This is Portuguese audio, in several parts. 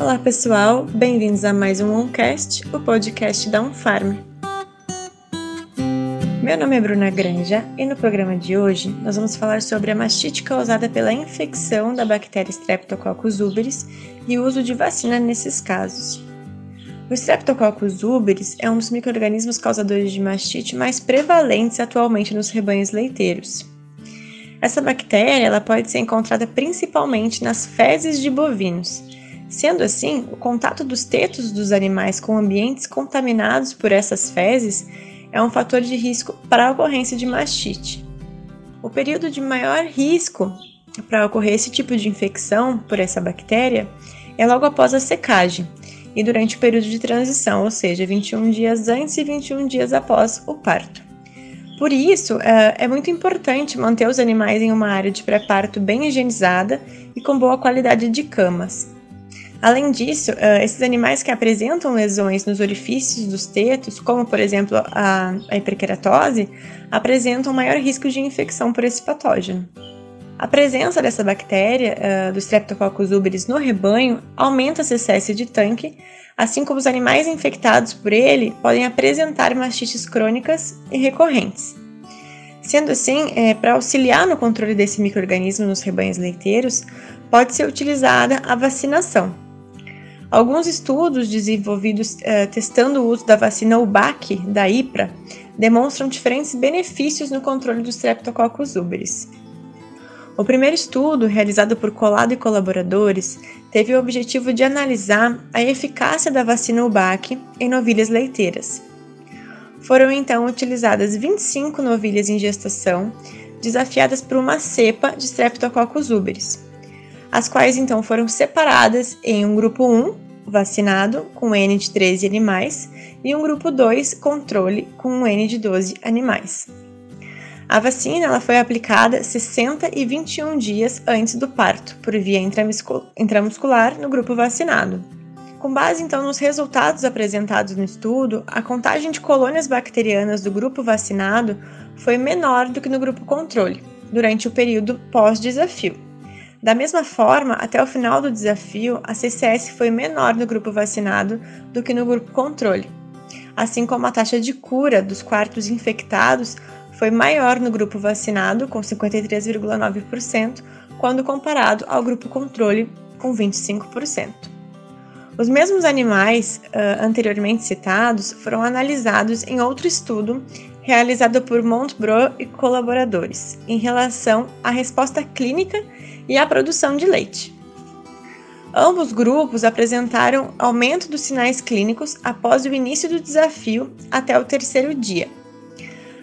Olá pessoal, bem-vindos a mais um OnCast, o podcast da Unfarm. Meu nome é Bruna Granja e no programa de hoje nós vamos falar sobre a mastite causada pela infecção da bactéria Streptococcus uberis e o uso de vacina nesses casos. O Streptococcus uberis é um dos microrganismos causadores de mastite mais prevalentes atualmente nos rebanhos leiteiros. Essa bactéria ela pode ser encontrada principalmente nas fezes de bovinos. Sendo assim, o contato dos tetos dos animais com ambientes contaminados por essas fezes é um fator de risco para a ocorrência de mastite. O período de maior risco para ocorrer esse tipo de infecção por essa bactéria é logo após a secagem e durante o período de transição, ou seja, 21 dias antes e 21 dias após o parto. Por isso, é, é muito importante manter os animais em uma área de pré-parto bem higienizada e com boa qualidade de camas. Além disso, é, esses animais que apresentam lesões nos orifícios dos tetos, como por exemplo a, hiperkeratose, apresentam maior risco de infecção por esse patógeno. A presença dessa bactéria, uh, do Streptococcus uberis, no rebanho aumenta a CCS de tanque, assim como os animais infectados por ele podem apresentar mastites crônicas e recorrentes. Sendo assim, é, para auxiliar no controle desse microorganismo nos rebanhos leiteiros, pode ser utilizada a vacinação. Alguns estudos desenvolvidos é, testando o uso da vacina UBAC da IPRA demonstram diferentes benefícios no controle dos Streptococcus uberis. O primeiro estudo, realizado por Colado e colaboradores, teve o objetivo de analisar a eficácia da vacina UBAC em novilhas leiteiras. Foram então utilizadas 25 novilhas em gestação, desafiadas por uma cepa de Streptococcus uberis, as quais então foram separadas em um grupo 1, vacinado, com N de 13 animais, e um grupo 2, controle, com um N de 12 animais. A vacina ela foi aplicada 60 e 21 dias antes do parto, por via intramuscular no grupo vacinado. Com base então nos resultados apresentados no estudo, a contagem de colônias bacterianas do grupo vacinado foi menor do que no grupo controle, durante o período pós-desafio. Da mesma forma, até o final do desafio, a CCS foi menor no grupo vacinado do que no grupo controle, assim como a taxa de cura dos quartos infectados foi maior no grupo vacinado, com 53,9%, quando comparado ao grupo controle, com 25%. Os mesmos animais uh, anteriormente citados foram analisados em outro estudo realizado por Montbro e colaboradores, em relação à resposta clínica e à produção de leite. Ambos grupos apresentaram aumento dos sinais clínicos após o início do desafio até o terceiro dia,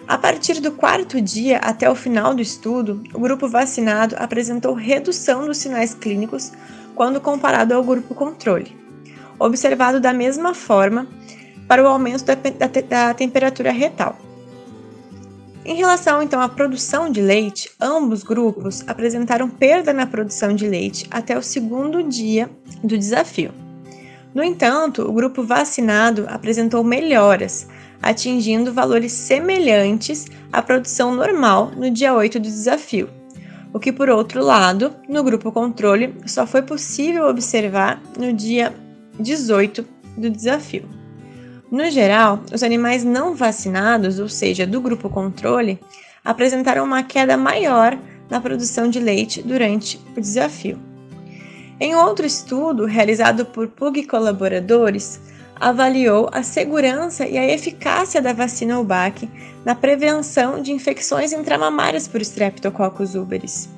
a partir do quarto dia até o final do estudo, o grupo vacinado apresentou redução dos sinais clínicos quando comparado ao grupo controle, observado da mesma forma para o aumento da, da, da temperatura retal. Em relação então à produção de leite, ambos grupos apresentaram perda na produção de leite até o segundo dia do desafio. No entanto, o grupo vacinado apresentou melhoras, atingindo valores semelhantes à produção normal no dia 8 do desafio, o que, por outro lado, no grupo controle só foi possível observar no dia 18 do desafio. No geral, os animais não vacinados, ou seja, do grupo controle, apresentaram uma queda maior na produção de leite durante o desafio. Em outro estudo realizado por Pug colaboradores, avaliou a segurança e a eficácia da vacina UBAC na prevenção de infecções intramamárias por Streptococcus uberis.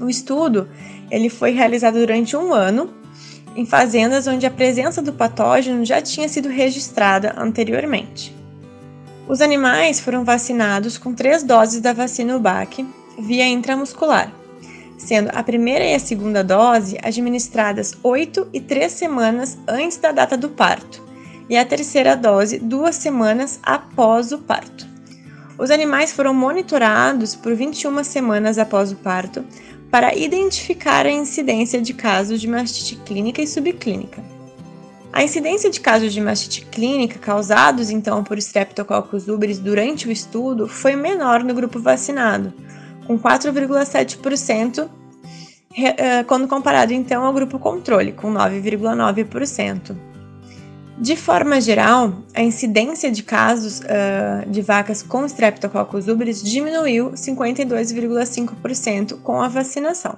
O estudo ele foi realizado durante um ano em fazendas onde a presença do patógeno já tinha sido registrada anteriormente. Os animais foram vacinados com três doses da vacina UBAC via intramuscular sendo a primeira e a segunda dose administradas 8 e 3 semanas antes da data do parto, e a terceira dose duas semanas após o parto. Os animais foram monitorados por 21 semanas após o parto para identificar a incidência de casos de mastite clínica e subclínica. A incidência de casos de mastite clínica causados então por Streptococcus uberis durante o estudo foi menor no grupo vacinado, com 4,7% eh, quando comparado então ao grupo controle, com 9,9%. De forma geral, a incidência de casos uh, de vacas com Streptococcus ubris diminuiu 52,5% com a vacinação.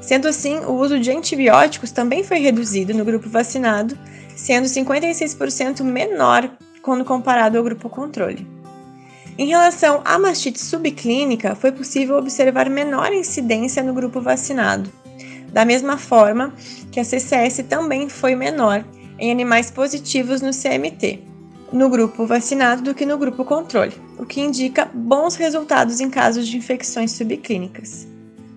Sendo assim, o uso de antibióticos também foi reduzido no grupo vacinado, sendo 56% menor quando comparado ao grupo controle. Em relação à mastite subclínica, foi possível observar menor incidência no grupo vacinado, da mesma forma que a CCS também foi menor em animais positivos no CMT, no grupo vacinado do que no grupo controle, o que indica bons resultados em casos de infecções subclínicas.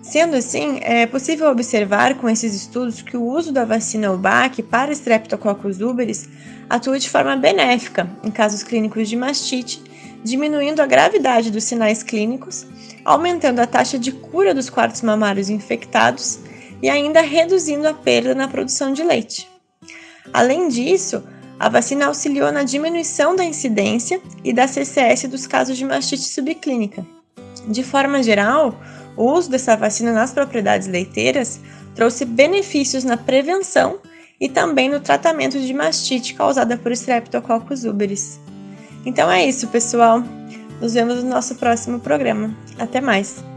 Sendo assim, é possível observar com esses estudos que o uso da vacina UBAC para Streptococcus uberis atua de forma benéfica em casos clínicos de mastite, diminuindo a gravidade dos sinais clínicos, aumentando a taxa de cura dos quartos mamários infectados e ainda reduzindo a perda na produção de leite. Além disso, a vacina auxiliou na diminuição da incidência e da CCS dos casos de mastite subclínica. De forma geral, o uso dessa vacina nas propriedades leiteiras trouxe benefícios na prevenção e também no tratamento de mastite causada por Streptococcus uberis. Então é isso, pessoal. Nos vemos no nosso próximo programa. Até mais!